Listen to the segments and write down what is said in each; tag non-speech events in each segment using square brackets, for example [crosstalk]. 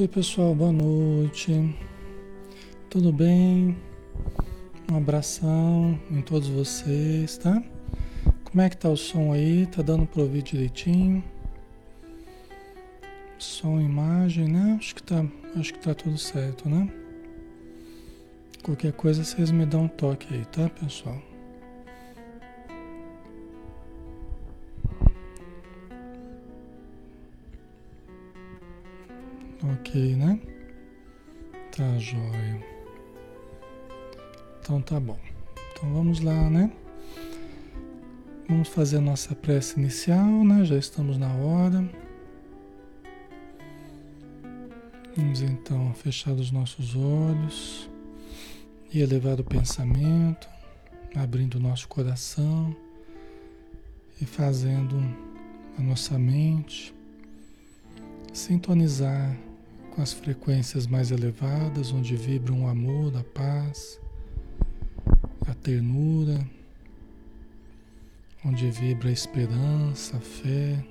Oi pessoal, boa noite. Tudo bem? Um abração em todos vocês, tá? Como é que tá o som aí? Tá dando para ouvir direitinho? Som, imagem, né? Acho que tá, acho que tá tudo certo, né? Qualquer coisa vocês me dão um toque aí, tá, pessoal? Ok, né? Tá jóia. Então tá bom. Então vamos lá, né? Vamos fazer a nossa prece inicial, né? Já estamos na hora. Vamos então fechar os nossos olhos e elevar o pensamento, abrindo o nosso coração e fazendo a nossa mente sintonizar com as frequências mais elevadas, onde vibram o amor, a paz, a ternura, onde vibra a esperança, a fé,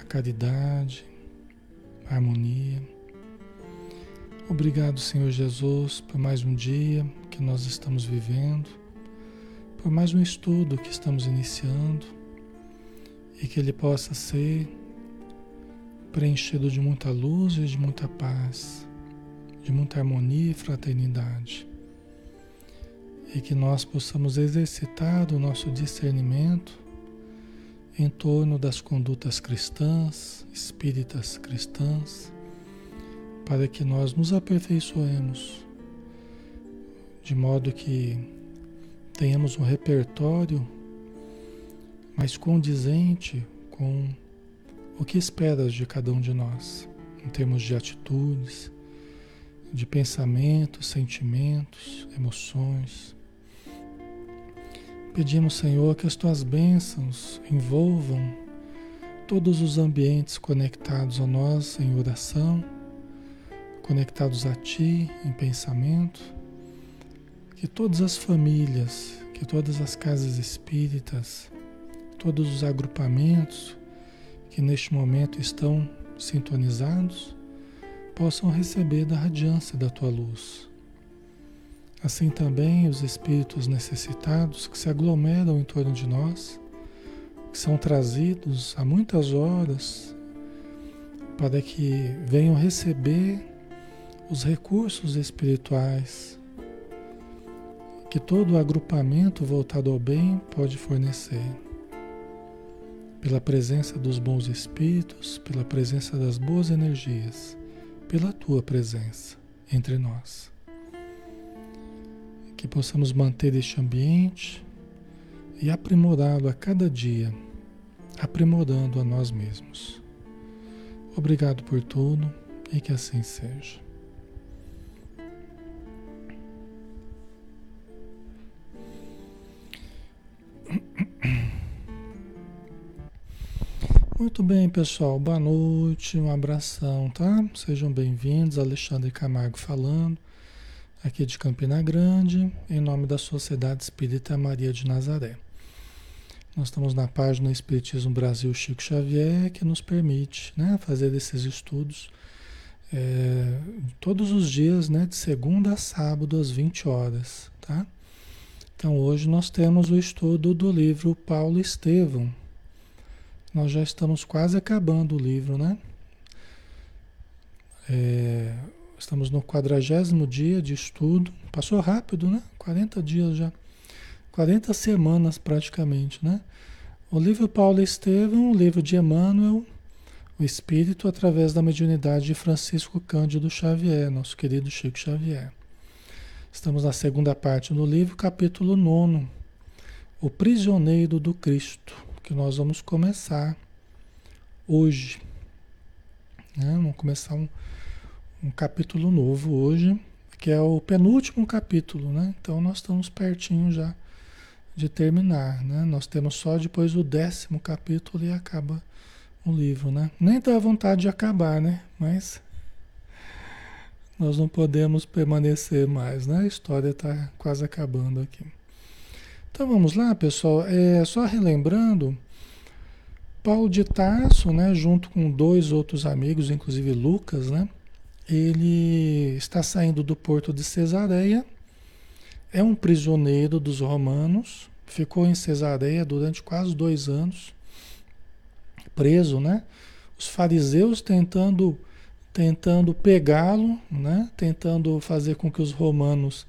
a caridade, a harmonia. Obrigado, Senhor Jesus, por mais um dia que nós estamos vivendo, por mais um estudo que estamos iniciando e que ele possa ser preenchido de muita luz e de muita paz, de muita harmonia e fraternidade. E que nós possamos exercitar o nosso discernimento em torno das condutas cristãs, espíritas cristãs, para que nós nos aperfeiçoemos, de modo que tenhamos um repertório mais condizente com o que esperas de cada um de nós, em termos de atitudes, de pensamentos, sentimentos, emoções? Pedimos, Senhor, que as tuas bênçãos envolvam todos os ambientes conectados a nós em oração, conectados a Ti em pensamento, que todas as famílias, que todas as casas espíritas, todos os agrupamentos que neste momento estão sintonizados possam receber da radiância da tua luz. Assim também os espíritos necessitados que se aglomeram em torno de nós, que são trazidos há muitas horas para que venham receber os recursos espirituais que todo agrupamento voltado ao bem pode fornecer pela presença dos bons espíritos, pela presença das boas energias, pela tua presença entre nós. Que possamos manter este ambiente e aprimorá-lo a cada dia, aprimorando a nós mesmos. Obrigado por tudo e que assim seja. Muito bem, pessoal. Boa noite, um abração, tá? Sejam bem-vindos. Alexandre Camargo falando, aqui de Campina Grande, em nome da Sociedade Espírita Maria de Nazaré. Nós estamos na página Espiritismo Brasil Chico Xavier, que nos permite né, fazer esses estudos é, todos os dias, né, de segunda a sábado, às 20 horas, tá? Então, hoje nós temos o estudo do livro Paulo Estevão nós já estamos quase acabando o livro, né? É, estamos no quadragésimo dia de estudo. Passou rápido, né? 40 dias já. 40 semanas praticamente, né? O livro Paulo Estevam, o livro de Emmanuel, o Espírito através da mediunidade de Francisco Cândido Xavier, nosso querido Chico Xavier. Estamos na segunda parte do livro, capítulo 9, O Prisioneiro do Cristo que nós vamos começar hoje. Né? Vamos começar um, um capítulo novo hoje, que é o penúltimo capítulo, né? Então nós estamos pertinho já de terminar, né? Nós temos só depois o décimo capítulo e acaba o livro, né? Nem dá vontade de acabar, né? Mas nós não podemos permanecer mais, né? A história está quase acabando aqui. Então vamos lá, pessoal. É, só relembrando, Paulo de Tarso, né, junto com dois outros amigos, inclusive Lucas, né, ele está saindo do porto de Cesareia, é um prisioneiro dos romanos, ficou em Cesareia durante quase dois anos, preso, né? Os fariseus tentando tentando pegá-lo, né? Tentando fazer com que os romanos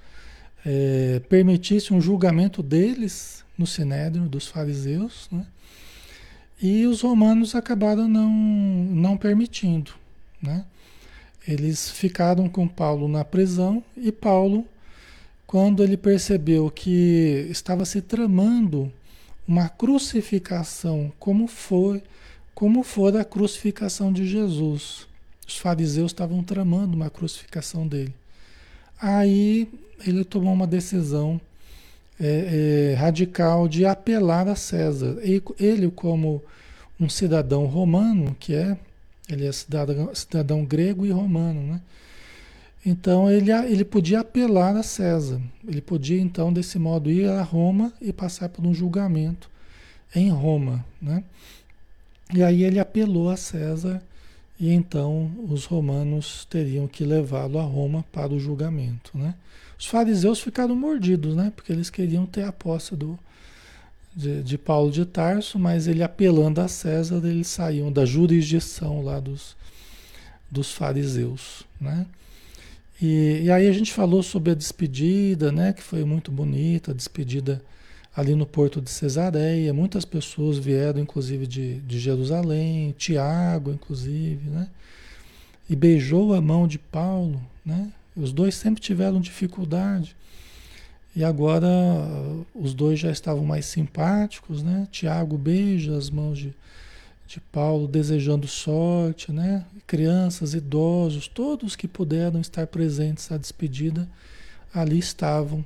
é, permitissem um julgamento deles no sinédrio dos fariseus, né? E os romanos acabaram não, não permitindo, né? Eles ficaram com Paulo na prisão e Paulo, quando ele percebeu que estava se tramando uma crucificação, como foi, como foi a crucificação de Jesus. Os fariseus estavam tramando uma crucificação dele. Aí ele tomou uma decisão é, é, radical de apelar a César. Ele, como um cidadão romano, que é, ele é cidadão, cidadão grego e romano, né? Então ele, ele podia apelar a César. Ele podia então desse modo ir a Roma e passar por um julgamento em Roma, né? E aí ele apelou a César e então os romanos teriam que levá-lo a Roma para o julgamento, né? Os fariseus ficaram mordidos, né? Porque eles queriam ter a posse do, de, de, Paulo de Tarso, mas ele apelando a César, eles saíam da jurisdição lá dos, dos fariseus, né? E, e, aí a gente falou sobre a despedida, né? Que foi muito bonita, a despedida ali no porto de Cesareia. Muitas pessoas vieram, inclusive de, de Jerusalém, Tiago, inclusive, né? E beijou a mão de Paulo, né? Os dois sempre tiveram dificuldade. E agora os dois já estavam mais simpáticos, né? Tiago beija as mãos de, de Paulo, desejando sorte, né? Crianças, idosos, todos que puderam estar presentes à despedida, ali estavam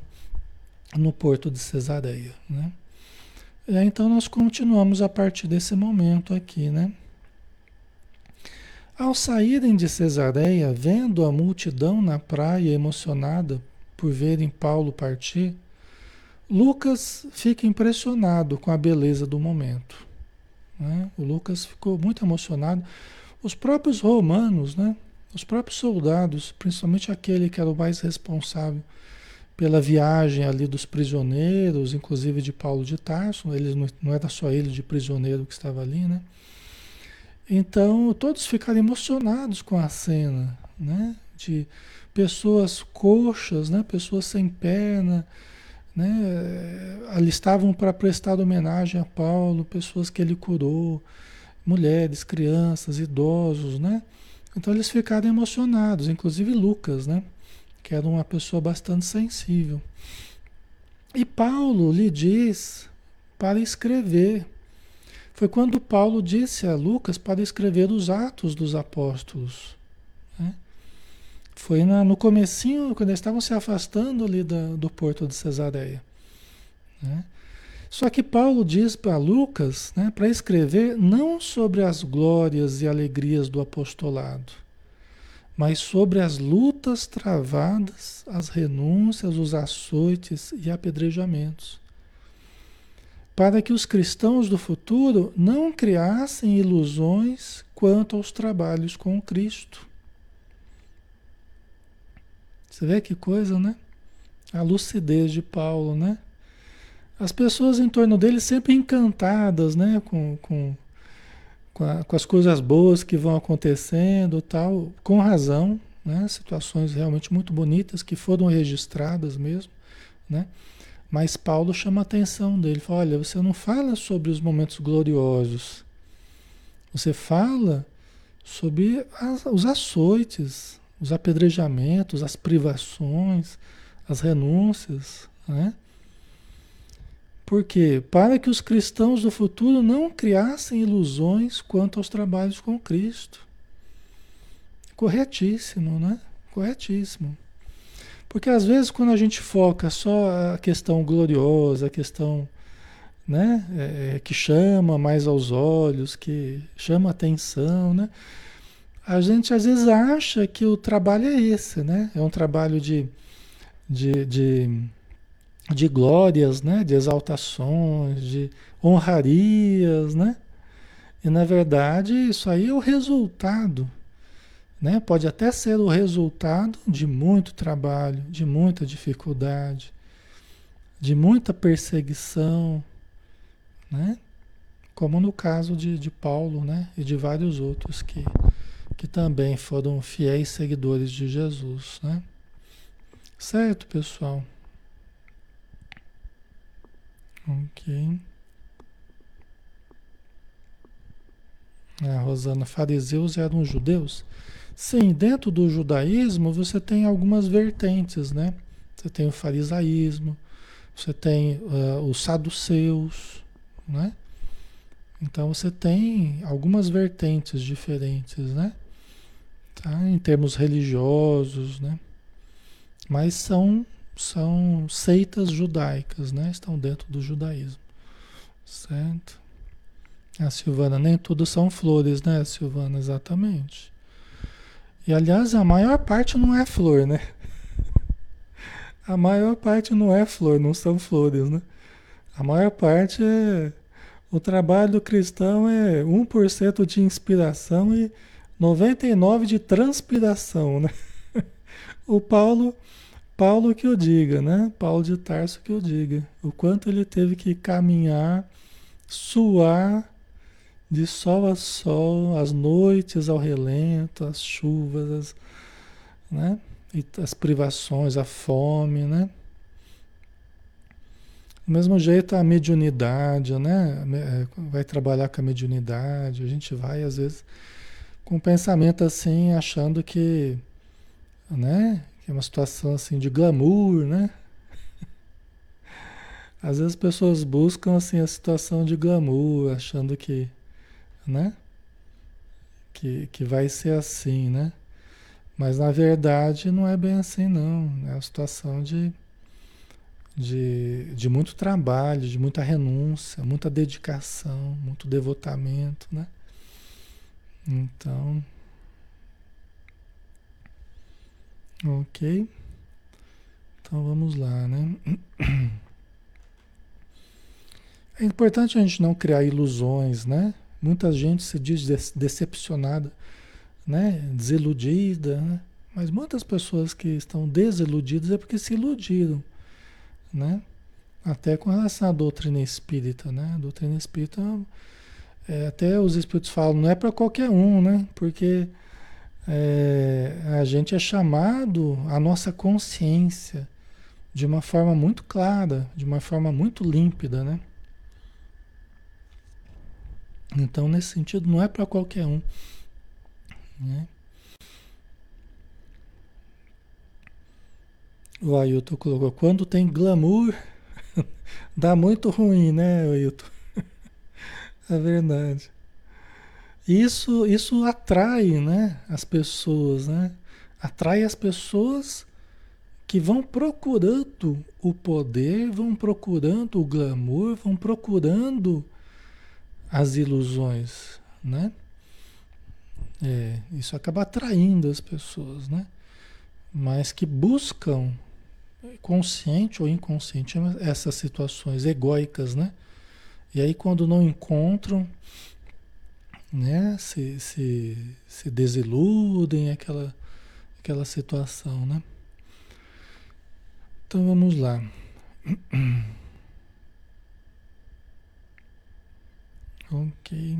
no porto de Cesareia, né? Aí, então nós continuamos a partir desse momento aqui, né? Ao saírem de Cesareia, vendo a multidão na praia emocionada por verem Paulo partir, Lucas fica impressionado com a beleza do momento. Né? O Lucas ficou muito emocionado. Os próprios romanos, né? os próprios soldados, principalmente aquele que era o mais responsável pela viagem ali dos prisioneiros, inclusive de Paulo de Tarso, eles não, era só ele de prisioneiro que estava ali, né? Então, todos ficaram emocionados com a cena, né? De pessoas coxas, né? Pessoas sem perna, né? Ali estavam para prestar homenagem a Paulo, pessoas que ele curou, mulheres, crianças, idosos, né? Então eles ficaram emocionados, inclusive Lucas, né? Que era uma pessoa bastante sensível. E Paulo lhe diz para escrever foi quando Paulo disse a Lucas para escrever os Atos dos Apóstolos. Né? Foi na, no comecinho, quando eles estavam se afastando ali da, do porto de Cesareia. Né? Só que Paulo diz para Lucas né, para escrever não sobre as glórias e alegrias do apostolado, mas sobre as lutas travadas, as renúncias, os açoites e apedrejamentos para que os cristãos do futuro não criassem ilusões quanto aos trabalhos com Cristo. Você vê que coisa, né? A lucidez de Paulo, né? As pessoas em torno dele sempre encantadas, né? Com, com, com, a, com as coisas boas que vão acontecendo tal, com razão, né? Situações realmente muito bonitas que foram registradas mesmo, né? Mas Paulo chama a atenção dele, fala, olha, você não fala sobre os momentos gloriosos. Você fala sobre as, os açoites, os apedrejamentos, as privações, as renúncias, né? Porque para que os cristãos do futuro não criassem ilusões quanto aos trabalhos com Cristo. Corretíssimo, né? Corretíssimo. Porque às vezes quando a gente foca só a questão gloriosa, a questão né, é, que chama mais aos olhos, que chama atenção, né? A gente às vezes acha que o trabalho é esse, né? É um trabalho de, de, de, de glórias, né? De exaltações, de honrarias, né? E na verdade, isso aí é o resultado, né? Pode até ser o resultado de muito trabalho, de muita dificuldade, de muita perseguição, né? Como no caso de, de Paulo, né? E de vários outros que, que também foram fiéis seguidores de Jesus, né? Certo, pessoal? Ok. A Rosana, fariseus eram judeus? Sim, dentro do judaísmo você tem algumas vertentes, né? Você tem o farisaísmo, você tem uh, os saduceus, né? Então você tem algumas vertentes diferentes, né? Tá? Em termos religiosos, né? Mas são, são seitas judaicas, né? Estão dentro do judaísmo, certo? A Silvana, nem tudo são flores, né, Silvana? Exatamente. E aliás, a maior parte não é flor, né? [laughs] A maior parte não é flor, não são flores, né? A maior parte é. O trabalho cristão é 1% de inspiração e 99% de transpiração, né? [laughs] O Paulo, Paulo que eu diga, né? Paulo de Tarso que eu diga. O quanto ele teve que caminhar, suar de sol a sol, as noites ao relento, as chuvas, as, né? E as privações, a fome, né? Do mesmo jeito a mediunidade, né? É, vai trabalhar com a mediunidade, a gente vai às vezes com um pensamento assim, achando que, né? É uma situação assim de glamour, né? Às vezes as pessoas buscam assim a situação de glamour, achando que né? Que, que vai ser assim, né? Mas na verdade não é bem assim não. É uma situação de, de, de muito trabalho, de muita renúncia, muita dedicação, muito devotamento, né? Então. Ok. Então vamos lá, né? [clears throat] É importante a gente não criar ilusões, né? Muita gente se diz decepcionada, né? desiludida, né? mas muitas pessoas que estão desiludidas é porque se iludiram, né? Até com relação à doutrina espírita, né? A doutrina espírita, é, até os espíritos falam, não é para qualquer um, né? Porque é, a gente é chamado a nossa consciência de uma forma muito clara, de uma forma muito límpida, né? Então, nesse sentido, não é para qualquer um. Né? O Ailton colocou, quando tem glamour, [laughs] dá muito ruim, né, Ailton? [laughs] é verdade. Isso, isso atrai, né, as pessoas, né? Atrai as pessoas que vão procurando o poder, vão procurando o glamour, vão procurando as ilusões, né? É, isso acaba atraindo as pessoas, né? Mas que buscam, consciente ou inconsciente, essas situações egóicas, né? E aí quando não encontram, né? Se, se, se desiludem, aquela, aquela situação, né? Então vamos lá. [clears throat] Ok.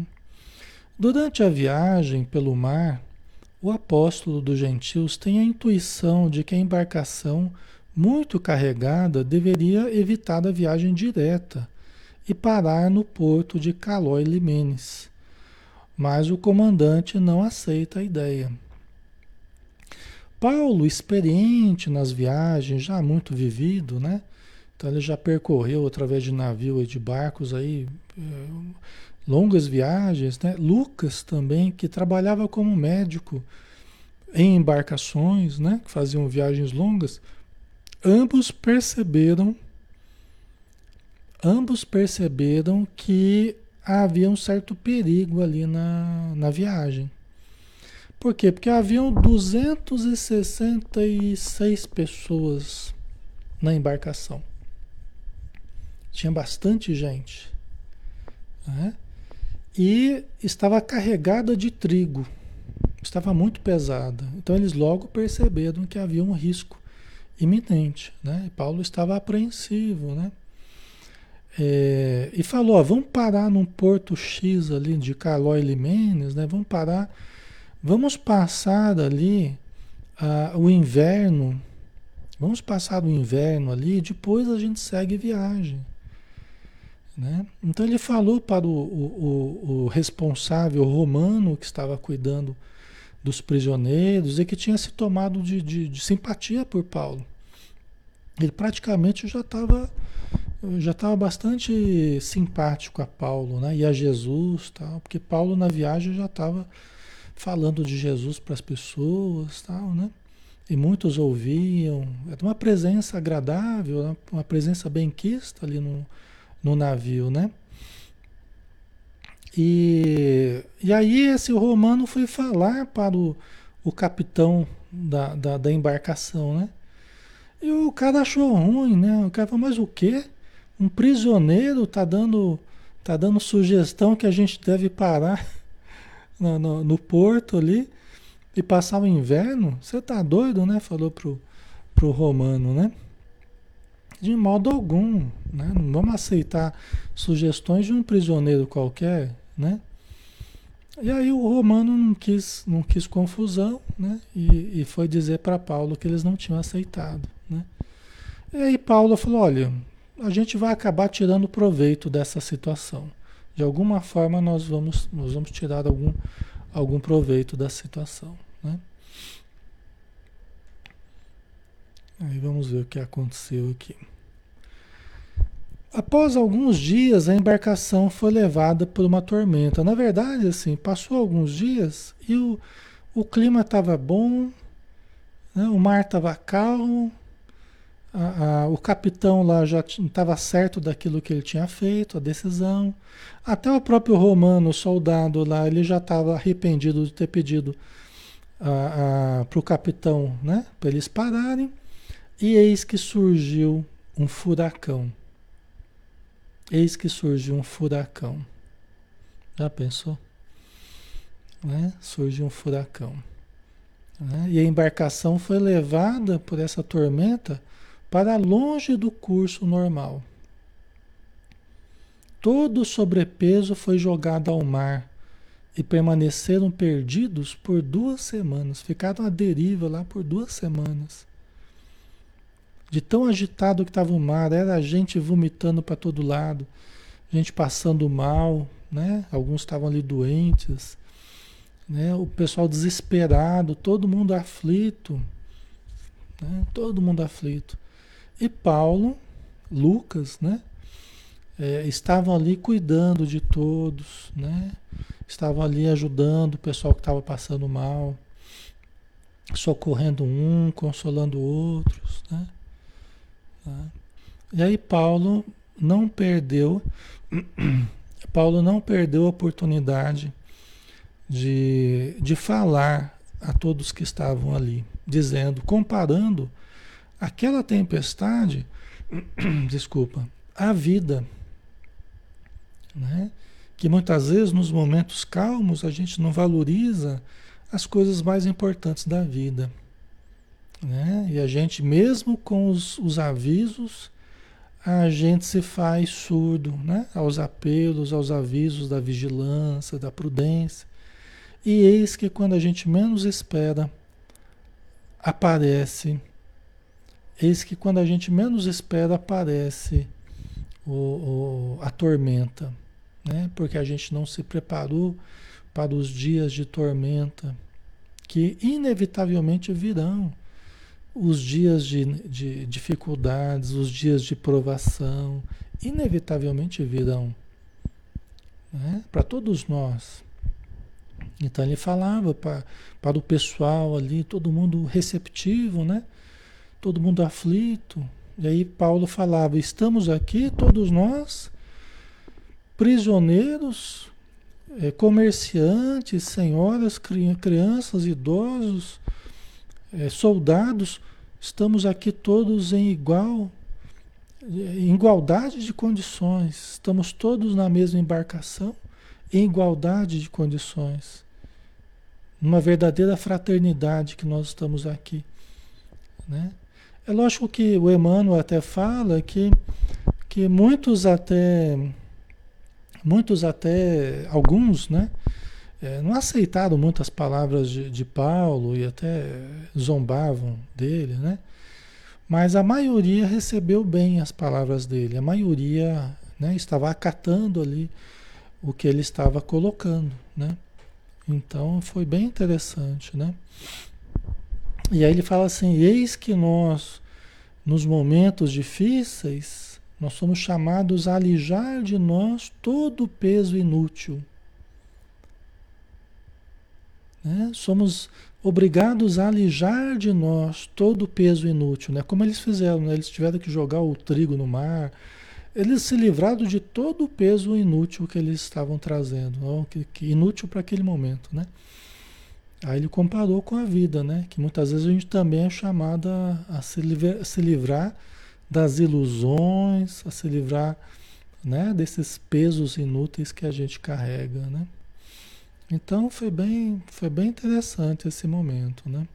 Durante a viagem pelo mar, o apóstolo dos gentios tem a intuição de que a embarcação muito carregada deveria evitar a viagem direta e parar no porto de Calói Limenes. Mas o comandante não aceita a ideia. Paulo, experiente nas viagens, já muito vivido, né? Então ele já percorreu através de navio e de barcos aí eh, longas viagens, né? Lucas também, que trabalhava como médico em embarcações, né? Que faziam viagens longas. Ambos perceberam, ambos perceberam que havia um certo perigo ali na, na viagem. Por quê? Porque haviam 266 pessoas na embarcação. Tinha bastante gente. Né? e estava carregada de trigo, estava muito pesada. Então eles logo perceberam que havia um risco iminente, né? E Paulo estava apreensivo, né? É, e falou: ó, vamos parar num porto X ali de Calói Limenes, né? Vamos parar, vamos passar ali uh, o inverno, vamos passar o inverno ali, depois a gente segue viagem. Né? Então ele falou para o, o, o, responsável romano que estava cuidando dos prisioneiros e que tinha se tomado de, de, de simpatia por Paulo. Ele praticamente já estava já estava bastante simpático a Paulo, né? E a Jesus, tal, porque Paulo na viagem já estava falando de Jesus para as pessoas, tal, né? E muitos ouviam. Era uma presença agradável, né? uma presença benquista ali no, no navio, né? E, e aí esse romano foi falar para o, o capitão da, da, da embarcação, né? E o cara achou ruim, né? O cara falou, mas o quê? Um prisioneiro tá dando, tá dando sugestão que a gente deve parar [laughs] no, no, no porto ali e passar o inverno? Você tá doido, né? Falou pro, pro romano, né? De modo algum, né? Não vamos aceitar sugestões de um prisioneiro qualquer, né? E aí o romano não quis, não quis confusão, né? E, e foi dizer para Paulo que eles não tinham aceitado, né? E aí Paulo falou, olha, a gente vai acabar tirando proveito dessa situação. De alguma forma nós vamos, nós vamos tirar algum, algum proveito da situação. Né? Aí vamos ver o que aconteceu aqui. Após alguns dias, a embarcação foi levada por uma tormenta. Na verdade, assim, passou alguns dias e o, o clima estava bom, né? o mar estava calmo, a, a, o capitão lá já estava certo daquilo que ele tinha feito, a decisão. Até o próprio Romano, o soldado lá, ele já estava arrependido de ter pedido para o capitão, né, para eles pararem. E eis que surgiu um furacão. Eis que surgiu um furacão. Já pensou? Né? Surgiu um furacão. Né? E a embarcação foi levada por essa tormenta para longe do curso normal. Todo o sobrepeso foi jogado ao mar e permaneceram perdidos por duas semanas. Ficaram à deriva lá por duas semanas. De tão agitado que estava o mar, era gente vomitando para todo lado, gente passando mal, né? Alguns estavam ali doentes, né? O pessoal desesperado, todo mundo aflito, né? Todo mundo aflito. E Paulo, Lucas, né? É, estavam ali cuidando de todos, né? Estavam ali ajudando o pessoal que estava passando mal, socorrendo um, consolando outros, né? Tá? E aí Paulo não perdeu, [clears throat] Paulo não perdeu a oportunidade de, de falar a todos que estavam ali, dizendo, comparando aquela tempestade, [clears throat] desculpa, a vida, né? Que muitas vezes nos momentos calmos a gente não valoriza as coisas mais importantes da vida, né? E a gente, mesmo com os, os avisos, a gente se faz surdo, né? Aos apelos, aos avisos da vigilância, da prudência. E eis que quando a gente menos espera, aparece Eis que quando a gente menos espera aparece o, o, a tormenta, né? porque a gente não se preparou para os dias de tormenta que inevitavelmente virão. Os dias de, de dificuldades, os dias de provação, inevitavelmente virão né? para todos nós. Então ele falava para, para o pessoal ali, todo mundo receptivo, né? Todo mundo aflito. E aí Paulo falava: estamos aqui, todos nós, prisioneiros, é, comerciantes, senhoras, crianças, idosos, é, soldados, estamos aqui todos em igual, em igualdade de condições, estamos todos na mesma embarcação em igualdade de condições, numa verdadeira fraternidade que nós estamos aqui. Né? É lógico que o Emmanuel até fala que, que muitos até, muitos até, alguns, né? É, não aceitaram muitas palavras de, de Paulo e até zombavam dele, né? Mas a maioria recebeu bem as palavras dele, a maioria né, estava acatando ali o que ele estava colocando, né? Então foi bem interessante, né? E aí ele fala assim: eis que nós, nos momentos difíceis, nós somos chamados a alijar de nós todo o peso inútil. Né? Somos obrigados a alijar de nós todo o peso inútil, né? Como eles fizeram, né? Eles tiveram que jogar o trigo no mar, eles se livraram de todo o peso inútil que eles estavam trazendo? Que, que inútil para aquele momento, né? Aí ele comparou com a vida, né? Que muitas vezes a gente também é chamado a, se, livrar, se livrar das ilusões, a se livrar né, desses pesos inúteis que a gente carrega, né? Então foi bem, foi bem interessante esse momento, né?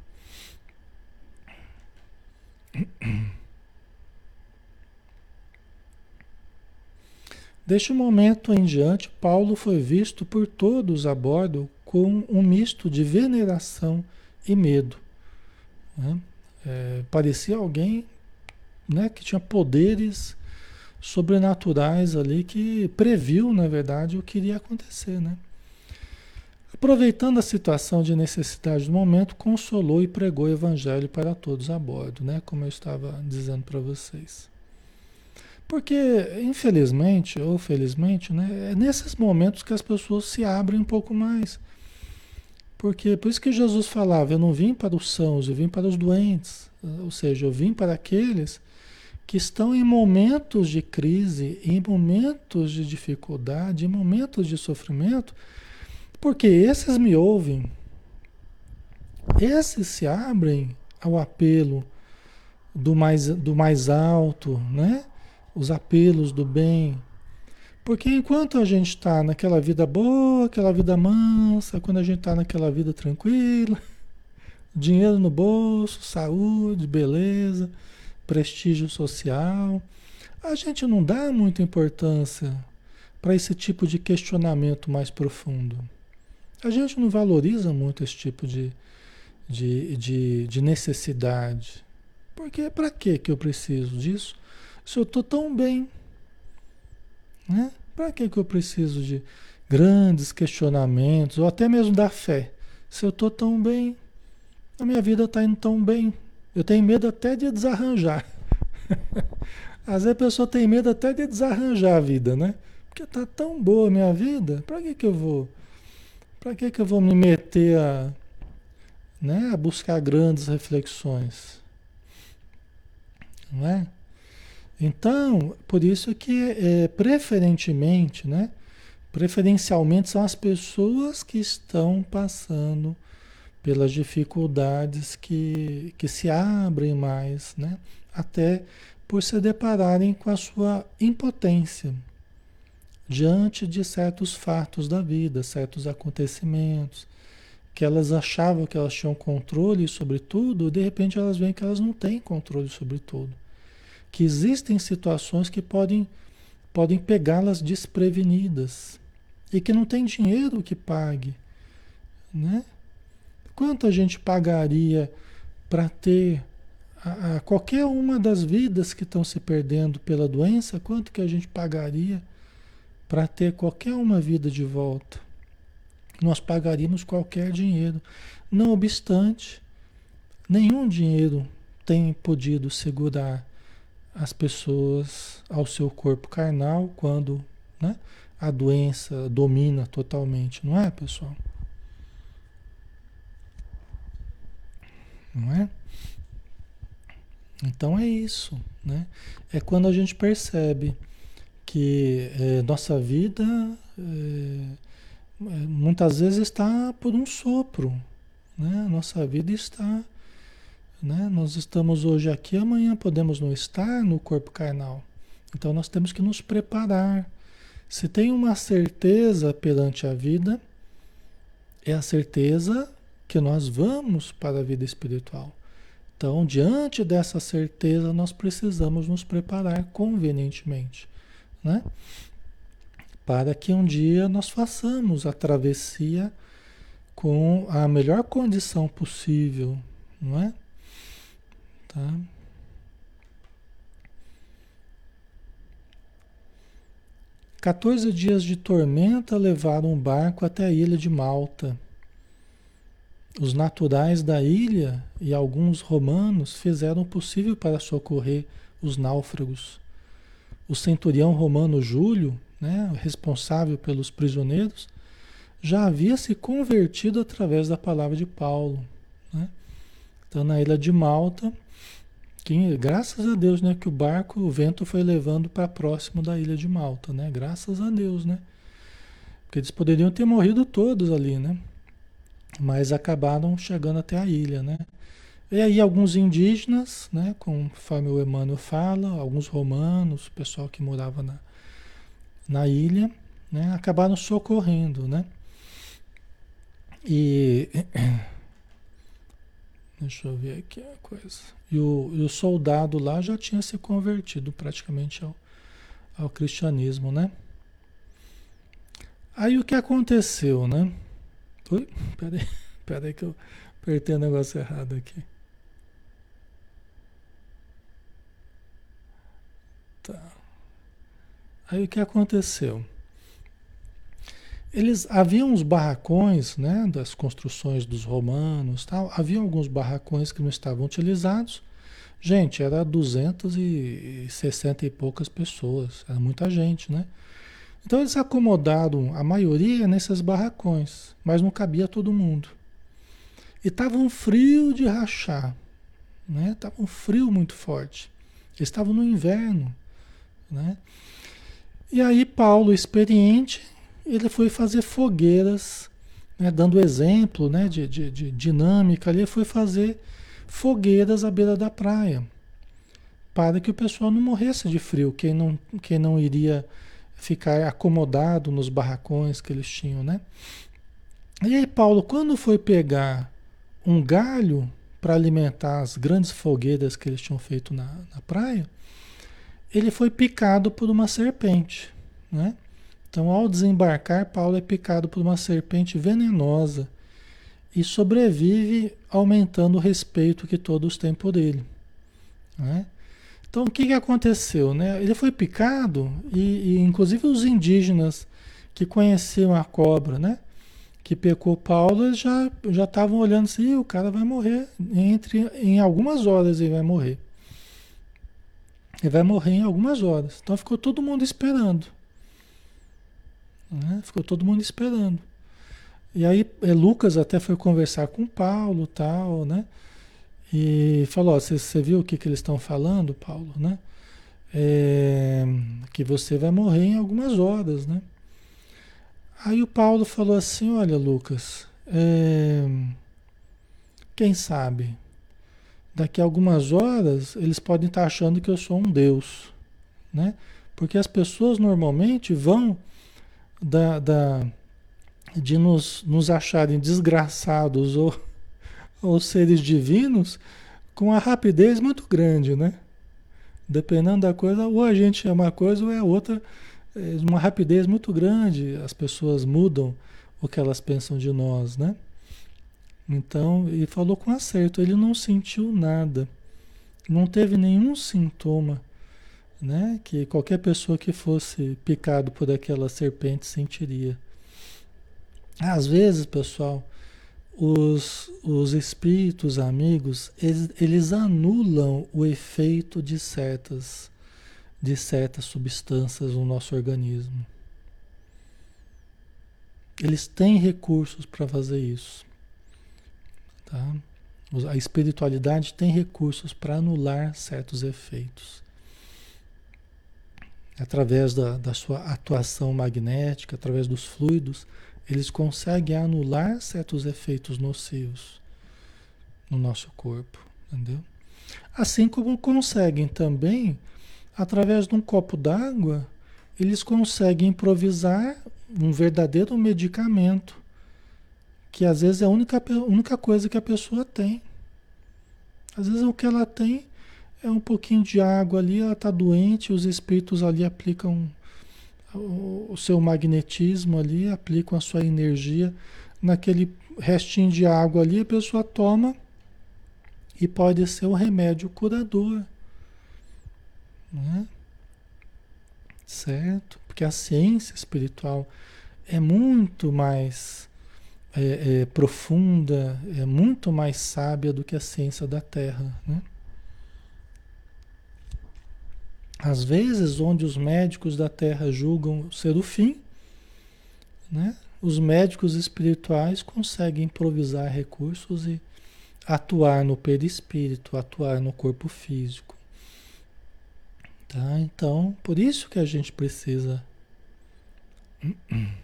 Deste momento em diante, Paulo foi visto por todos a bordo com um misto de veneração e medo. Né? É, parecia alguém né, que tinha poderes sobrenaturais ali que previu, na verdade, o que iria acontecer, né? Aproveitando a situação de necessidade do momento, consolou e pregou o evangelho para todos a bordo, né? Como eu estava dizendo para vocês. Porque, infelizmente ou felizmente, né, é nesses momentos que as pessoas se abrem um pouco mais. Porque por isso que Jesus falava, eu não vim para os sãos, eu vim para os doentes. Ou seja, eu vim para aqueles que estão em momentos de crise, em momentos de dificuldade, em momentos de sofrimento, porque esses me ouvem, esses se abrem ao apelo do mais, do mais alto, né? Os apelos do bem. Porque enquanto a gente está naquela vida boa, aquela vida mansa, quando a gente está naquela vida tranquila, [laughs] dinheiro no bolso, saúde, beleza, prestígio social, a gente não dá muita importância para esse tipo de questionamento mais profundo. A gente não valoriza muito esse tipo de, de, de, de necessidade. Porque para que eu preciso disso? Se eu estou tão bem, né? Para que que eu preciso de grandes questionamentos ou até mesmo da fé? Se eu estou tão bem, a minha vida está indo tão bem. Eu tenho medo até de desarranjar. [laughs] Às vezes a pessoa tem medo até de desarranjar a vida, né? Porque está tão boa a minha vida, para que que eu vou para que, que eu vou me meter a, né, a buscar grandes reflexões? Não é? Então, por isso que é, preferentemente, né, preferencialmente são as pessoas que estão passando pelas dificuldades que, que se abrem mais, né, até por se depararem com a sua impotência, diante de certos fatos da vida, certos acontecimentos, que elas achavam que elas tinham controle sobre tudo, de repente elas veem que elas não têm controle sobre tudo. Que existem situações que podem, podem pegá-las desprevenidas e que não tem dinheiro que pague. Né? Quanto a gente pagaria para ter a, a qualquer uma das vidas que estão se perdendo pela doença? Quanto que a gente pagaria? para ter qualquer uma vida de volta. Nós pagaríamos qualquer dinheiro. Não obstante, nenhum dinheiro tem podido segurar as pessoas ao seu corpo carnal quando né, a doença domina totalmente, não é, pessoal? Não é? Então é isso, né? É quando a gente percebe que é, nossa vida é, muitas vezes está por um sopro, né? Nossa vida está, né? Nós estamos hoje aqui, amanhã podemos não estar no corpo carnal. Então nós temos que nos preparar, Se tem uma certeza perante a vida, é a certeza que nós vamos para a vida espiritual. Então, diante dessa certeza, nós precisamos nos preparar convenientemente, né? Para que um dia nós façamos a travessia com a melhor condição possível, não é? Tá? 14 dias de tormenta levaram o barco até a ilha de Malta. Os naturais da ilha e alguns romanos fizeram o possível para socorrer os náufragos. O centurião romano Júlio, né, responsável pelos prisioneiros, já havia se convertido através da palavra de Paulo. Né? Então, na ilha de Malta, que, graças a Deus, né, que o barco, o vento foi levando para próximo da ilha de Malta, né? Graças a Deus, né? Porque eles poderiam ter morrido todos ali, né? Mas acabaram chegando até a ilha, né? E aí alguns indígenas, né, conforme o Emmanuel fala, alguns romanos, o pessoal que morava na, na ilha, né, acabaram socorrendo, né? E Deixa eu ver aqui a coisa. E o, e o soldado lá já tinha se convertido praticamente ao, ao cristianismo, né? Aí o que aconteceu, né? Ui, peraí, [laughs] peraí que eu apertei o negócio errado aqui. Tá. Aí o que aconteceu? Eles haviam uns barracões, né, das construções dos romanos, tal. Havia alguns barracões que não estavam utilizados. Gente, era 260 e poucas pessoas, era muita gente, né? Então eles acomodaram a maioria nesses barracões, mas não cabia todo mundo. E estava um frio de rachar, né? Tava um frio muito forte. Eles estavam no inverno, né? E aí Paulo, experiente, ele foi fazer fogueiras, né, dando exemplo né, de, de, de dinâmica ali, foi fazer fogueiras à beira da praia, para que o pessoal não morresse de frio, quem não, quem não iria ficar acomodado nos barracões que eles tinham, né? E aí Paulo, quando foi pegar um galho para alimentar as grandes fogueiras que eles tinham feito na, na praia, ele foi picado por uma serpente, né? Então, ao desembarcar, Paulo é picado por uma serpente venenosa e sobrevive aumentando o respeito que todos têm por ele. Né? Então, o que, que aconteceu? Né? Ele foi picado e, e, inclusive, os indígenas que conheciam a cobra, né? que pecou Paulo, já já estavam olhando assim, o cara vai morrer entre em algumas horas ele vai morrer. Ele vai morrer em algumas horas. Então ficou todo mundo esperando. Né? Ficou todo mundo esperando. E aí é, Lucas até foi conversar com Paulo tal, né? E falou, você viu o que, que eles estão falando, Paulo, né? É, que você vai morrer em algumas horas, né? Aí o Paulo falou assim, olha Lucas, é, quem sabe, daqui a algumas horas eles podem estar achando que eu sou um Deus, né? Porque as pessoas normalmente vão da, da, de nos, nos acharem desgraçados ou, ou seres divinos com a rapidez muito grande, né? Dependendo da coisa, ou a gente é uma coisa ou é outra, é uma rapidez muito grande, as pessoas mudam o que elas pensam de nós, né? Então, e falou com acerto, ele não sentiu nada, não teve nenhum sintoma né? Que qualquer pessoa que fosse picado por aquela serpente sentiria. Às vezes, pessoal, os, os espíritos amigos, eles, eles anulam o efeito de certas, de certas substâncias no nosso organismo. Eles têm recursos para fazer isso. Tá? A espiritualidade tem recursos para anular certos efeitos através da, da sua atuação magnética, através dos fluidos, eles conseguem anular certos efeitos nocivos no nosso corpo, entendeu? Assim como conseguem também, através de um copo d'água, eles conseguem improvisar um verdadeiro medicamento, que às vezes é a única, única coisa que a pessoa tem. Às vezes o que ela tem é um pouquinho de água ali, ela está doente, os espíritos ali aplicam o, seu magnetismo ali, aplicam a sua energia naquele restinho de água ali, a pessoa toma e pode ser o remédio curador. Né? Certo? Porque a ciência espiritual é muito mais é, é, profunda, é muito mais sábia do que a ciência da Terra. Né? Às vezes, onde os médicos da Terra julgam ser o fim, né? os médicos espirituais conseguem improvisar recursos e atuar no perispírito, atuar no corpo físico. Tá? Então, por isso que a gente precisa. [clears throat]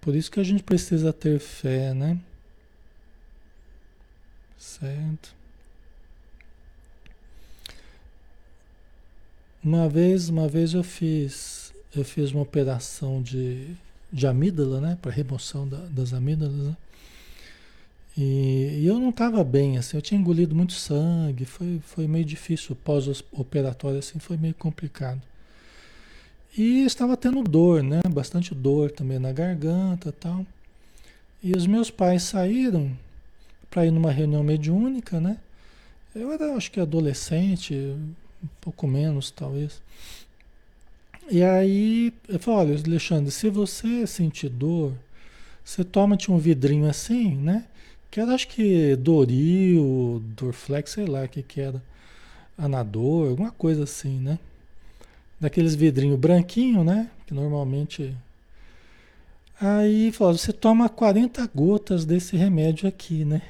Por isso que a gente precisa ter fé, né? Certo? Uma vez, uma vez eu fiz, eu fiz uma operação de, de amígdala, né? Para remoção da, das amígdalas, né? E, e, eu não estava bem, assim, eu tinha engolido muito sangue, foi, foi meio difícil, pós-operatório, assim, foi meio complicado. E estava tendo dor, né? Bastante dor também na garganta tal. E os meus pais saíram para ir numa reunião mediúnica, né? Eu era, acho que adolescente, um pouco menos talvez. E aí eu falei, olha, Alexandre, se você sentir dor, você toma-te um vidrinho assim, né? Que era acho que Doril, Dorflex, sei lá o que que era. Anador, alguma coisa assim, né? Daqueles vidrinhos branquinho, né? Que normalmente. Aí falou, você toma 40 gotas desse remédio aqui, né?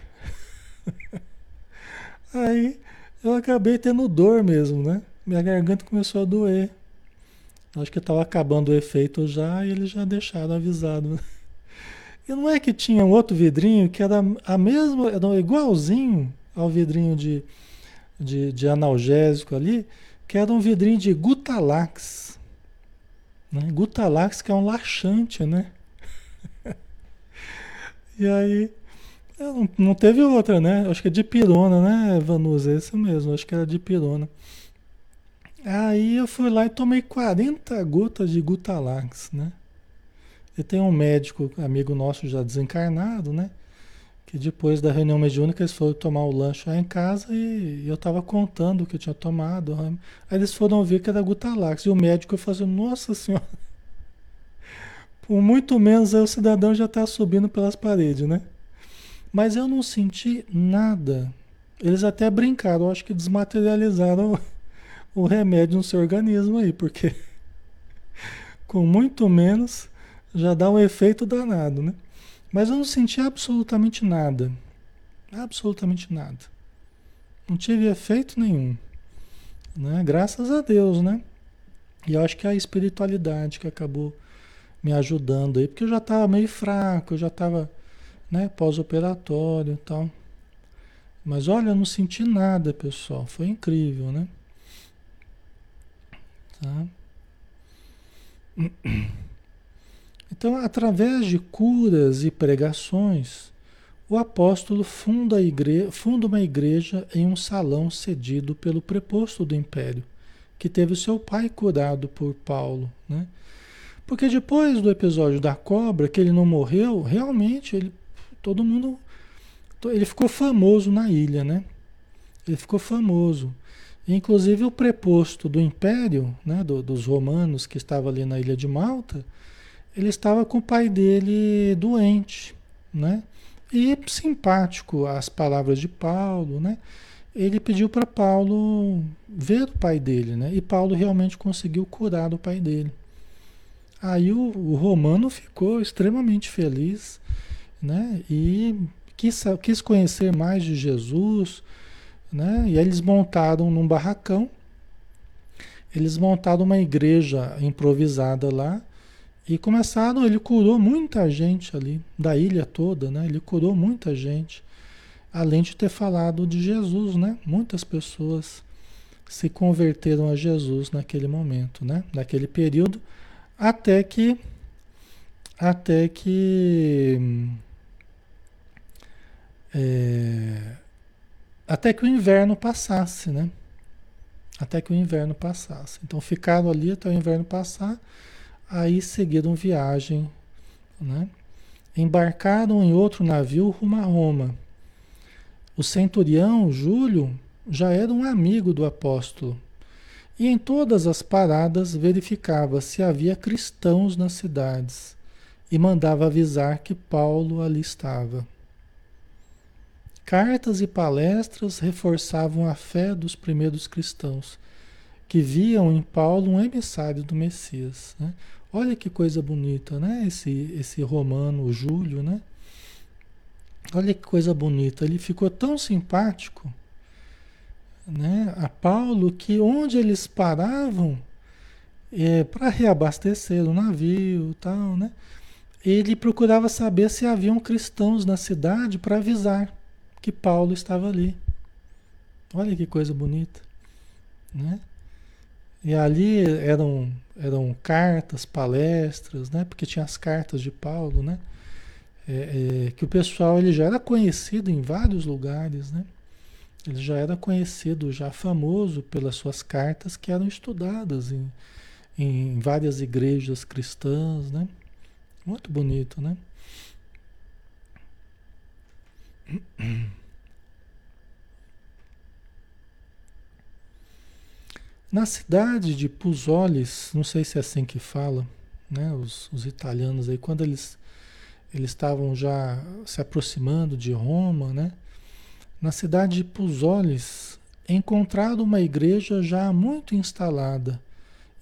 [laughs] Aí eu acabei tendo dor mesmo, né? Minha garganta começou a doer. Acho que estava acabando o efeito já e eles já deixaram avisado. [laughs] E não é que tinha um outro vidrinho que era a mesma, era igualzinho ao vidrinho de, de, de analgésico ali, que era um vidrinho de Gutalax. Né? Gutalax que é um laxante, né? [laughs] e aí não, não teve outra, né? Acho que é de pirona, né, Vanusa? É isso mesmo, acho que era de pirona. Aí eu fui lá e tomei 40 gotas de Gutalax, né? E tem um médico, amigo nosso já desencarnado, né? Que depois da reunião mediúnica eles foram tomar o lanche lá em casa e eu estava contando o que eu tinha tomado. Aí eles foram ver que era Gutalax. E o médico falou nossa senhora, [laughs] por muito menos aí o cidadão já está subindo pelas paredes, né? Mas eu não senti nada. Eles até brincaram, acho que desmaterializaram o, [laughs] o remédio no seu organismo aí, porque [laughs] com muito menos já dá um efeito danado, né? Mas eu não senti absolutamente nada. Absolutamente nada. Não tive efeito nenhum. Né? Graças a Deus, né? E eu acho que é a espiritualidade que acabou me ajudando aí, porque eu já estava meio fraco, eu já estava né, pós-operatório e tal. Mas olha, eu não senti nada, pessoal. Foi incrível, né? Tá? [clears throat] Então, através de curas e pregações, o apóstolo funda, funda uma igreja em um salão cedido pelo preposto do império, que teve seu pai curado por Paulo, né? Porque depois do episódio da cobra, que ele não morreu, realmente ele todo mundo. Ele ficou famoso na ilha, né? Ele ficou famoso. Inclusive o preposto do império, né, do, dos romanos que estava ali na ilha de Malta, ele estava com o pai dele doente, né? E simpático às palavras de Paulo, né? Ele pediu para Paulo ver o pai dele, né? E Paulo realmente conseguiu curar o pai dele. Aí o, o romano ficou extremamente feliz né? E quis, quis conhecer mais de Jesus, né? E aí eles montaram num barracão, eles montaram uma igreja improvisada lá e começaram, ele curou muita gente ali, da ilha toda, né? Ele curou muita gente, além de ter falado de Jesus, né? Muitas pessoas se converteram a Jesus naquele momento, né? Naquele período, até que até que é, até que o inverno passasse, né? Até que o inverno passasse. Então ficaram ali até o inverno passar, aí seguiram viagem, né? Embarcaram em outro navio rumo a Roma. O centurião Júlio já era um amigo do apóstolo e em todas as paradas verificava se havia cristãos nas cidades e mandava avisar que Paulo ali estava. Cartas e palestras reforçavam a fé dos primeiros cristãos, que viam em Paulo um emissário do Messias. Né? Olha que coisa bonita, né? Esse, esse romano, Júlio, né? Olha que coisa bonita. Ele ficou tão simpático né, a Paulo que onde eles paravam é, para reabastecer o navio tal, né? Ele procurava saber se haviam cristãos na cidade para avisar que Paulo estava ali. Olha que coisa bonita, né? E ali eram, eram cartas, palestras, né? Porque tinha as cartas de Paulo, né? É, é, que o pessoal ele já era conhecido em vários lugares, né? Ele já era conhecido, já famoso pelas suas cartas que eram estudadas em, em várias igrejas cristãs, né? Muito bonito, né? [clears throat] Na cidade de Puzoles, não sei se é assim que fala, né? Os, os italianos aí, quando eles eles estavam já se aproximando de Roma, né? Na cidade de Puzoles, encontraram uma igreja já muito instalada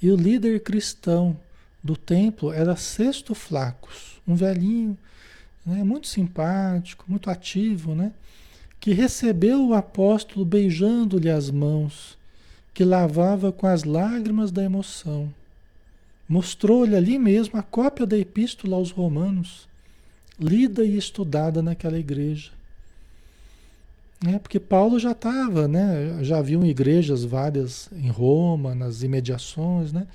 e o líder cristão do templo era Sexto Flacos, um velhinho, né? Muito simpático, muito ativo, né? Que recebeu o apóstolo beijando-lhe as mãos que lavava com as lágrimas da emoção. Mostrou-lhe ali mesmo a cópia da epístola aos Romanos, lida e estudada naquela igreja. É, porque Paulo já estava, né? Já haviam igrejas várias em Roma, nas imediações, né?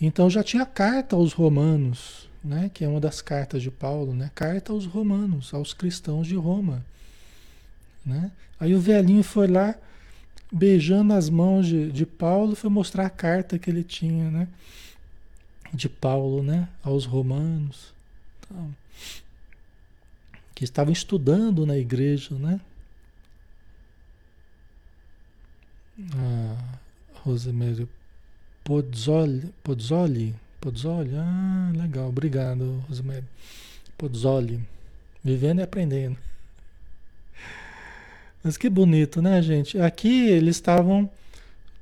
Então já tinha carta aos romanos, né? Que é uma das cartas de Paulo, né? Carta aos romanos, aos cristãos de Roma, né? Aí o velhinho foi lá, beijando as mãos de, de Paulo, foi mostrar a carta que ele tinha, né? De Paulo, né? Aos romanos. Então, que estavam estudando na igreja, né? Ah, Rosemary Pozzoli, Pozzoli, Pozzoli, ah, legal, obrigado, Rosemary. Pozzoli, vivendo e aprendendo. Mas que bonito, né, gente? Aqui eles estavam,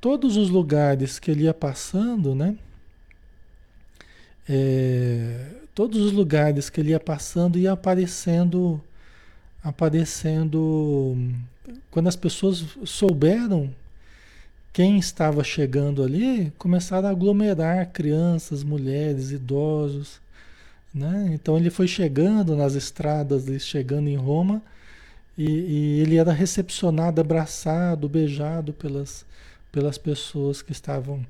todos os lugares que ele ia passando, né? É, todos os lugares que ele ia passando ia aparecendo, aparecendo, quando as pessoas souberam quem estava chegando ali, começaram a aglomerar crianças, mulheres, idosos, né? Então ele foi chegando nas estradas, chegando em Roma, e, e, ele era recepcionado, abraçado, beijado pelas, pelas pessoas que estavam,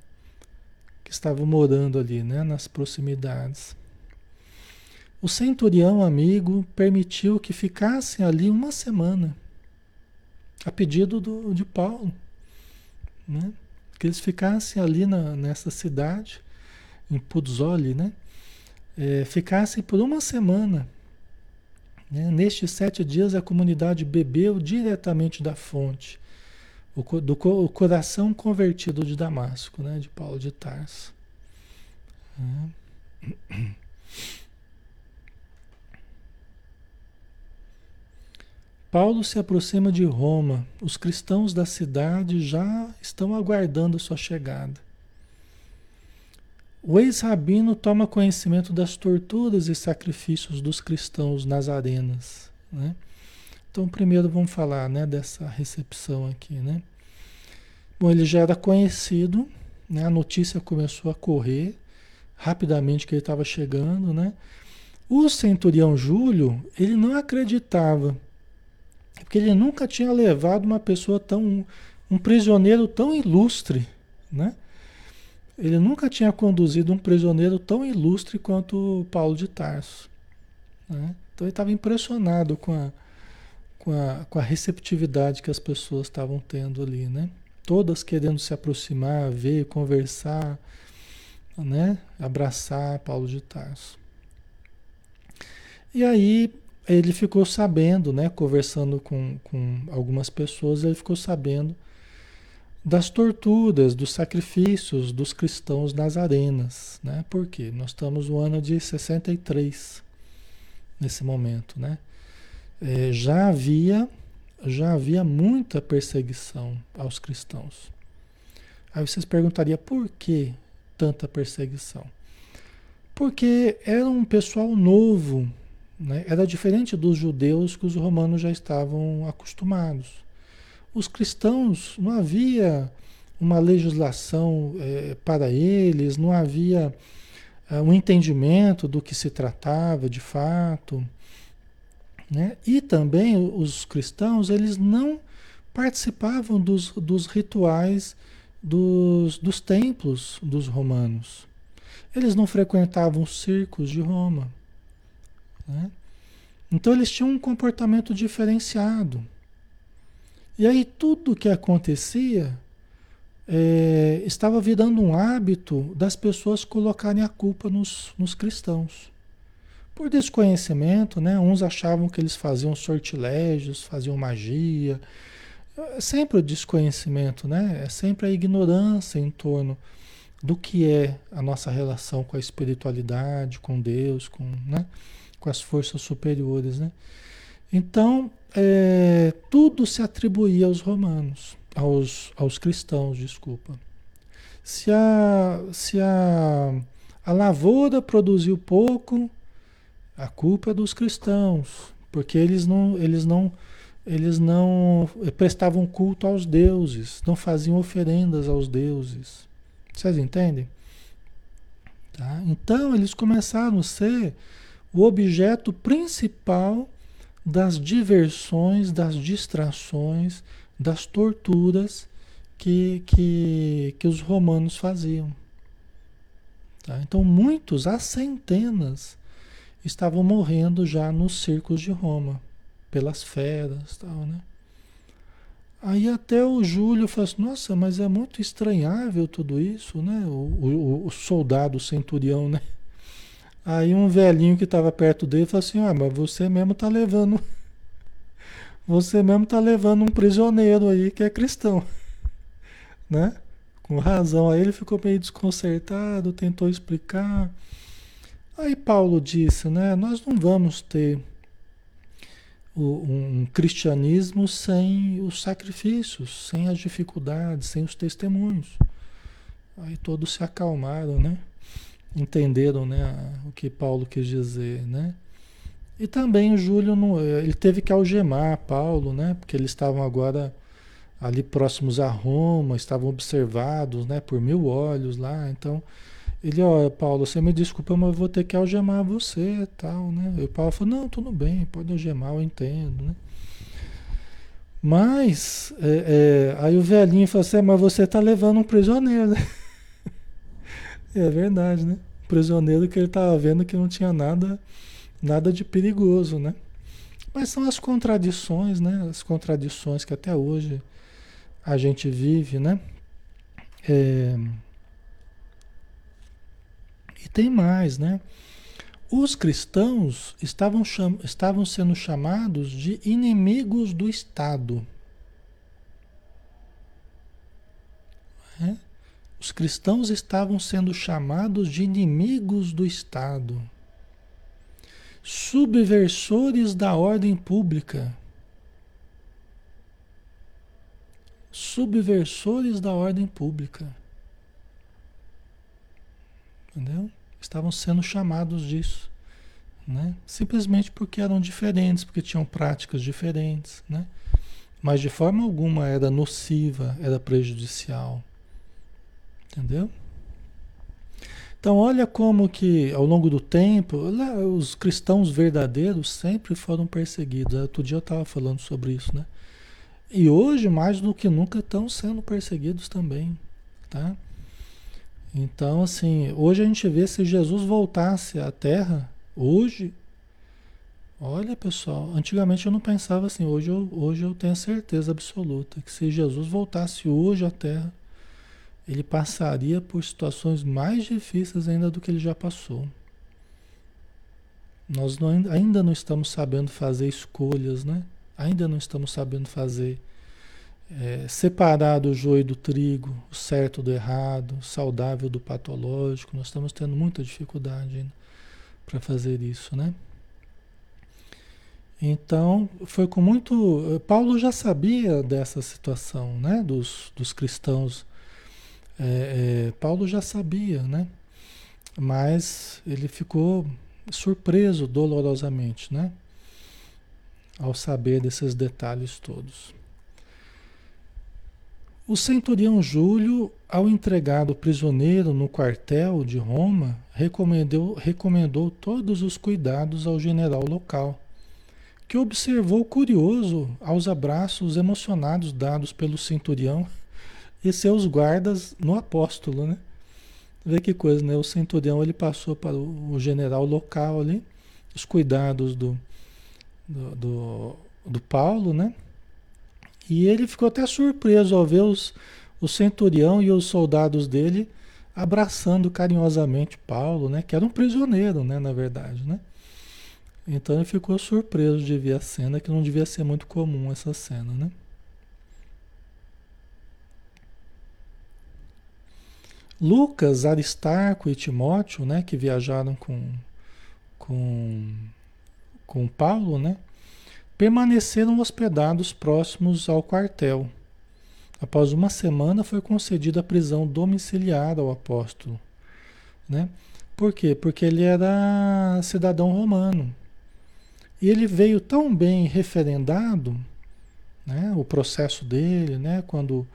que estavam morando ali, né, nas proximidades. O centurião amigo permitiu que ficassem ali uma semana, a pedido do, de Paulo, né? que eles ficassem ali na, nessa cidade, em Puzzoli, né? É, ficassem por uma semana né? Nestes sete dias, a comunidade bebeu diretamente da fonte, o, do o coração convertido de Damasco, né? de Paulo de Tarso. [clears throat] Paulo se aproxima de Roma. Os cristãos da cidade já estão aguardando sua chegada. O ex-rabino toma conhecimento das torturas e sacrifícios dos cristãos nas arenas. Né? Então, primeiro vamos falar né, dessa recepção aqui. Né? Bom, ele já era conhecido, né? a notícia começou a correr rapidamente que ele estava chegando. Né? O centurião Júlio, ele não acreditava, porque ele nunca tinha levado uma pessoa tão um prisioneiro tão ilustre, né? Ele nunca tinha conduzido um prisioneiro tão ilustre quanto Paulo de Tarso. Né? Então ele estava impressionado com a, com, a, com a receptividade que as pessoas estavam tendo ali, né? Todas querendo se aproximar, ver, conversar, né? Abraçar Paulo de Tarso. E aí ele ficou sabendo, né? Conversando com, com algumas pessoas, ele ficou sabendo das torturas, dos sacrifícios dos cristãos nas arenas, né? Por quê? Nós estamos no ano de 63 nesse momento, né? É, já havia já havia muita perseguição aos cristãos. Aí vocês perguntariam por que tanta perseguição? Porque era um pessoal novo, né? era diferente dos judeus que os romanos já estavam acostumados os cristãos não havia uma legislação é, para eles, não havia é, um entendimento do que se tratava de fato. Né? E também os cristãos, eles não participavam dos, dos rituais dos, dos templos dos romanos. Eles não frequentavam os circos de Roma. Né? Então eles tinham um comportamento diferenciado. E aí tudo que acontecia é, estava virando um hábito das pessoas colocarem a culpa nos, nos cristãos. Por desconhecimento, né? Uns achavam que eles faziam sortilégios, faziam magia. É sempre o desconhecimento, né? É sempre a ignorância em torno do que é a nossa relação com a espiritualidade, com Deus, com, né? Com as forças superiores, né? Então, é, tudo se atribuía aos romanos, aos, aos cristãos, desculpa. Se a, se a, a lavoura produziu pouco, a culpa é dos cristãos, porque eles não, eles não, eles não prestavam culto aos deuses, não faziam oferendas aos deuses. Vocês entendem? Tá? Então eles começaram a ser o objeto principal das diversões, das distrações, das torturas que, que, que os romanos faziam. Tá? Então, muitos, há centenas, estavam morrendo já nos circos de Roma, pelas feras tal, né? Aí até o Júlio falou assim, nossa, mas é muito estranhável tudo isso, né? O, o, o soldado, centurião, né? Aí um velhinho que estava perto dele falou assim: Ah, mas você mesmo está levando. [laughs] Você mesmo está levando um prisioneiro aí que é cristão. [laughs] Né? Com razão. Aí ele ficou meio desconcertado, tentou explicar. Aí Paulo disse, né? Nós não vamos ter um cristianismo sem os sacrifícios, sem as dificuldades, sem os testemunhos. Aí todos se acalmaram, né? Entenderam né, o que Paulo quis dizer, né? E também o Júlio não, ele teve que algemar Paulo, né? Porque eles estavam agora ali próximos a Roma, estavam observados, né? Por mil olhos lá. Então ele, ó, Paulo, você me desculpa, mas eu vou ter que algemar você, tal, né? E o Paulo falou, não, tudo bem, pode algemar, eu entendo, né? Mas é, é, aí o velhinho falou assim, é, mas você está levando um prisioneiro, né? É verdade, né? Prisioneiro que ele estava vendo que não tinha nada, nada de perigoso, né? Mas são as contradições, né? As contradições que até hoje a gente vive, né? É... E tem mais, né? Os cristãos estavam, cham... estavam sendo chamados de inimigos do Estado. É? Os cristãos estavam sendo chamados de inimigos do Estado, subversores da ordem pública. Subversores da ordem pública. Entendeu? Estavam sendo chamados disso. Né? Simplesmente porque eram diferentes, porque tinham práticas diferentes, né? Mas de forma alguma era nociva, era prejudicial. Entendeu? Então olha como que ao longo do tempo os cristãos verdadeiros sempre foram perseguidos. Outro dia eu estava falando sobre isso, né? E hoje, mais do que nunca, estão sendo perseguidos também, tá? Então, assim, hoje a gente vê se Jesus voltasse à Terra, hoje, olha pessoal, antigamente eu não pensava assim, hoje eu, hoje eu tenho certeza absoluta que se Jesus voltasse hoje à Terra, ele passaria por situações mais difíceis ainda do que ele já passou. Nós não, ainda não estamos sabendo fazer escolhas, né? Ainda não estamos sabendo fazer é, separar do joio do trigo, o certo do errado, o saudável do patológico. Nós estamos tendo muita dificuldade para fazer isso, né? Então, foi com muito. Paulo já sabia dessa situação, né? Dos, dos cristãos. É, é, Paulo já sabia, né? Mas ele ficou surpreso dolorosamente, né? Ao saber desses detalhes todos. O centurião Júlio, ao entregar o prisioneiro no quartel de Roma, recomendou, recomendou todos os cuidados ao general local, que observou curioso aos abraços emocionados dados pelo centurião e seus guardas no apóstolo, né? Vê que coisa, né? O centurião ele passou para o, general local ali, os cuidados do, do, do, do Paulo, né? E ele ficou até surpreso ao ver os, o centurião e os soldados dele abraçando carinhosamente Paulo, né? Que era um prisioneiro, né? Na verdade, né? Então ele ficou surpreso de ver a cena, que não devia ser muito comum essa cena, né? Lucas, Aristarco e Timóteo, né, que viajaram com, com, com Paulo, né, permaneceram hospedados próximos ao quartel. Após uma semana foi concedida a prisão domiciliar ao apóstolo. Né? Por quê? Porque ele era cidadão romano. E ele veio tão bem referendado, né, o processo dele, né, quando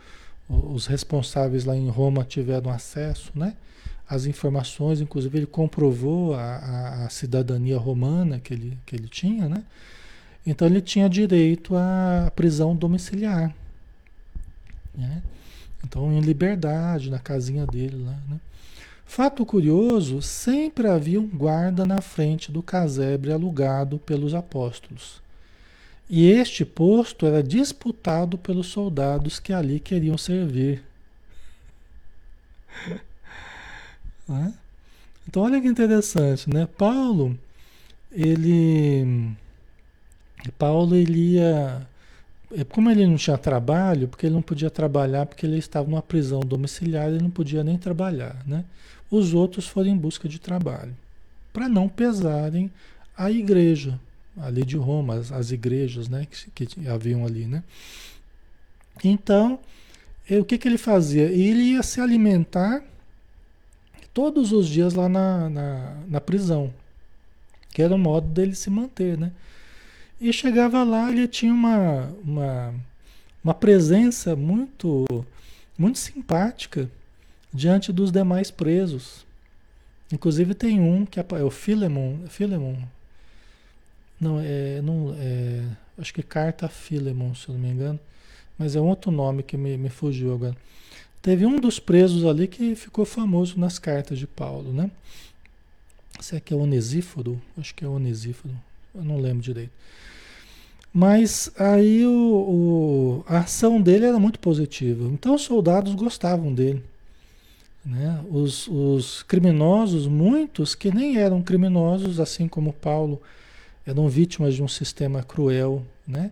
os responsáveis lá em Roma tiveram acesso né, às informações, inclusive ele comprovou a, a, a cidadania romana que ele, que ele tinha, né? Então ele tinha direito à prisão domiciliar. Né? Então, em liberdade, na casinha dele lá. Né? Fato curioso: sempre havia um guarda na frente do casebre alugado pelos apóstolos. E este posto era disputado pelos soldados que ali queriam servir. [laughs] Né? Então, olha que interessante, né? Paulo, ele Paulo ele ia. É, como ele não tinha trabalho, porque ele não podia trabalhar, porque ele estava numa prisão domiciliar, ele não podia nem trabalhar, né? Os outros foram em busca de trabalho, para não pesarem a igreja ali de Roma, as, as igrejas, né, que, que, haviam ali, né? Então, o que, que ele fazia? Ele ia se alimentar todos os dias lá na, na, na prisão, que era o modo dele se manter, né? E chegava lá, ele tinha uma, uma, uma presença muito, muito simpática diante dos demais presos. Inclusive tem um que é, é o Filemon, Filemon. Não, é, não, é, acho que carta a Filemon, se eu não me engano. Mas é um outro nome que me, me fugiu agora. Teve um dos presos ali que ficou famoso nas cartas de Paulo, né? Será que é Onesíforo? Acho que é Onesíforo. Eu não lembro direito. Mas aí o, o, a ação dele era muito positiva. Então os soldados gostavam dele. Né? Os, os criminosos, muitos que nem eram criminosos, assim como Paulo, eram vítimas de um sistema cruel, né?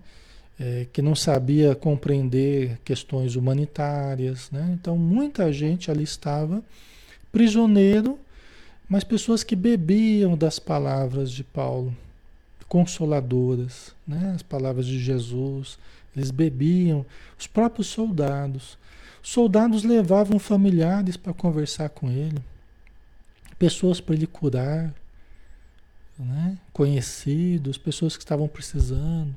É, que não sabia compreender questões humanitárias. Né? Então muita gente ali estava prisioneiro, mas pessoas que bebiam das palavras de Paulo, consoladoras, né? as palavras de Jesus. Eles bebiam, os próprios soldados. Os soldados levavam familiares para conversar com ele, pessoas para ele curar, né? conhecidos, pessoas que estavam precisando.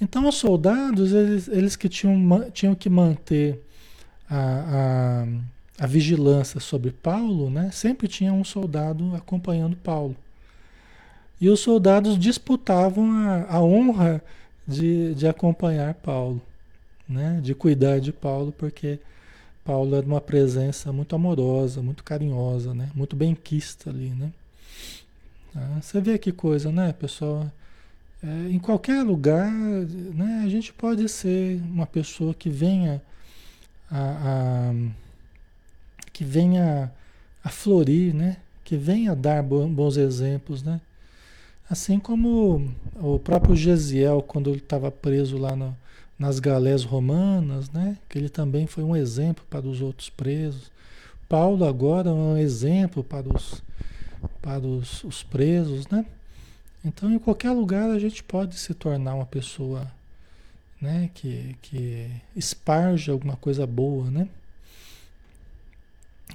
Então, os soldados, eles, eles que tinham, tinham que manter a, a, a vigilância sobre Paulo, né? sempre tinha um soldado acompanhando Paulo. E os soldados disputavam a, a honra de, de acompanhar Paulo. né, de cuidar de Paulo, porque Paulo era uma presença muito amorosa, muito carinhosa, né, muito benquista ali, né. Tá? Você vê que coisa, né, pessoal? É, em qualquer lugar, né, a gente pode ser uma pessoa que venha a, a que venha a florir, né? Que venha dar bons exemplos, né? Assim como o próprio Gesiel, quando ele estava preso lá no, nas galés romanas, né? Que ele também foi um exemplo para os outros presos. Paulo agora é um exemplo para os, para os, os presos, né? Então, em qualquer lugar a gente pode se tornar uma pessoa, né? Que, que esparge alguma coisa boa, né?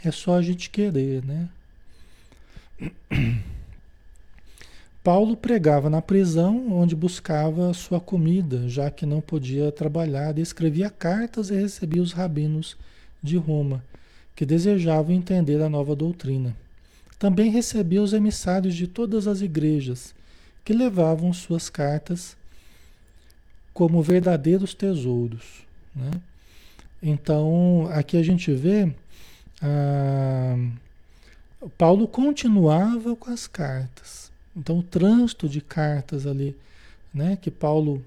É só a gente querer, né? [clears throat] Paulo pregava na prisão, onde buscava sua comida, já que não podia trabalhar, e escrevia cartas e recebia os rabinos de Roma, que desejavam entender a nova doutrina. Também recebia os emissários de todas as igrejas, que levavam suas cartas como verdadeiros tesouros. Né? Então, aqui a gente vê ah, Paulo continuava com as cartas. Então, o trânsito de cartas ali, né, que Paulo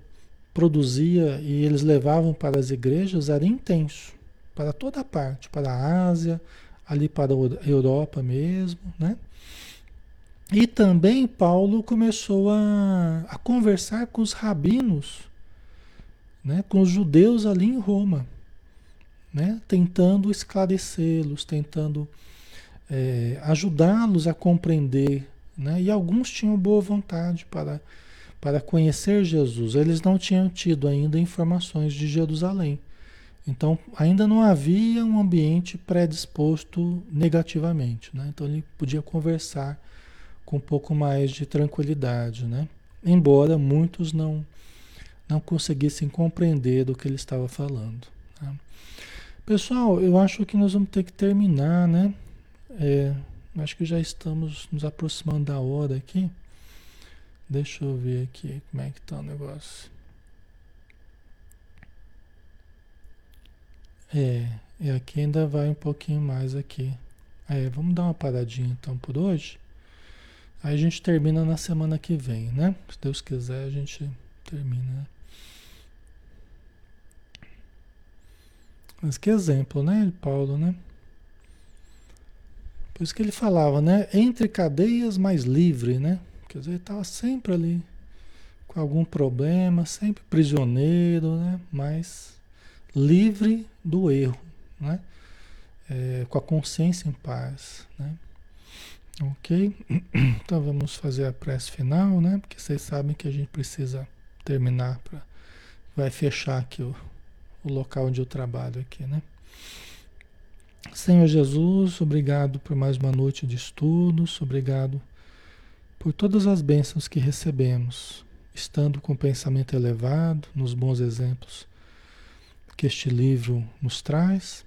produzia e eles levavam para as igrejas era intenso, para toda a parte, para a Ásia, ali para a Europa mesmo, né? E também Paulo começou a, a conversar com os rabinos, né, com os judeus ali em Roma né? tentando esclarecê-los, tentando é, ajudá-los a compreender. Né? E alguns tinham boa vontade para, para conhecer Jesus. Eles não tinham tido ainda informações de Jerusalém. Então, ainda não havia um ambiente predisposto negativamente. Né? Então, ele podia conversar com um pouco mais de tranquilidade. Né? Embora muitos não, não conseguissem compreender do que ele estava falando. Tá? Pessoal, eu acho que nós vamos ter que terminar, né? É, acho que já estamos nos aproximando da hora aqui. Deixa eu ver aqui como é que tá o negócio. É, e aqui ainda vai um pouquinho mais aqui. É, vamos dar uma paradinha então por hoje. Aí a gente termina na semana que vem, né? Se Deus quiser, a gente termina. Mas que exemplo, né, Paulo, né? Por isso que ele falava, né? Entre cadeias mais livre, né? Quer dizer, ele estava sempre ali com algum problema, sempre prisioneiro, né? Mas livre do erro, né? É, com a consciência em paz, né? Ok? [clears throat] Então vamos fazer a prece final, né? Porque vocês sabem que a gente precisa terminar para vai fechar aqui o, o local onde eu trabalho aqui, né? Senhor Jesus, obrigado por mais uma noite de estudos, obrigado por todas as bênçãos que recebemos, estando com o pensamento elevado, nos bons exemplos que este livro nos traz,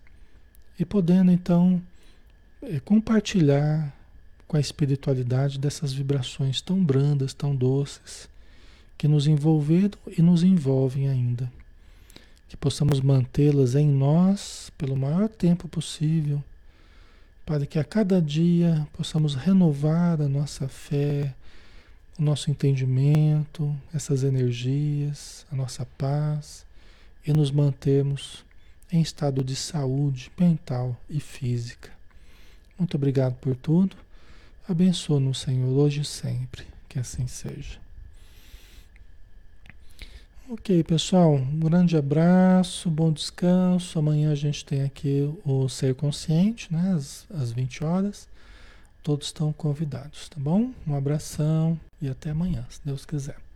e podendo então eh, compartilhar com a espiritualidade dessas vibrações tão brandas, tão doces, que nos envolveram e nos envolvem ainda. Que possamos mantê-las em nós pelo maior tempo possível, para que a cada dia possamos renovar a nossa fé, o nosso entendimento, essas energias, a nossa paz e nos mantermos em estado de saúde mental e física. Muito obrigado por tudo. Abençoa-nos, Senhor, hoje e sempre. Que assim seja. Ok, pessoal, um grande abraço, bom descanso. Amanhã a gente tem aqui o Ser Consciente, né? Às, às 20 horas. Todos estão convidados, tá bom? Um abração e até amanhã, se Deus quiser.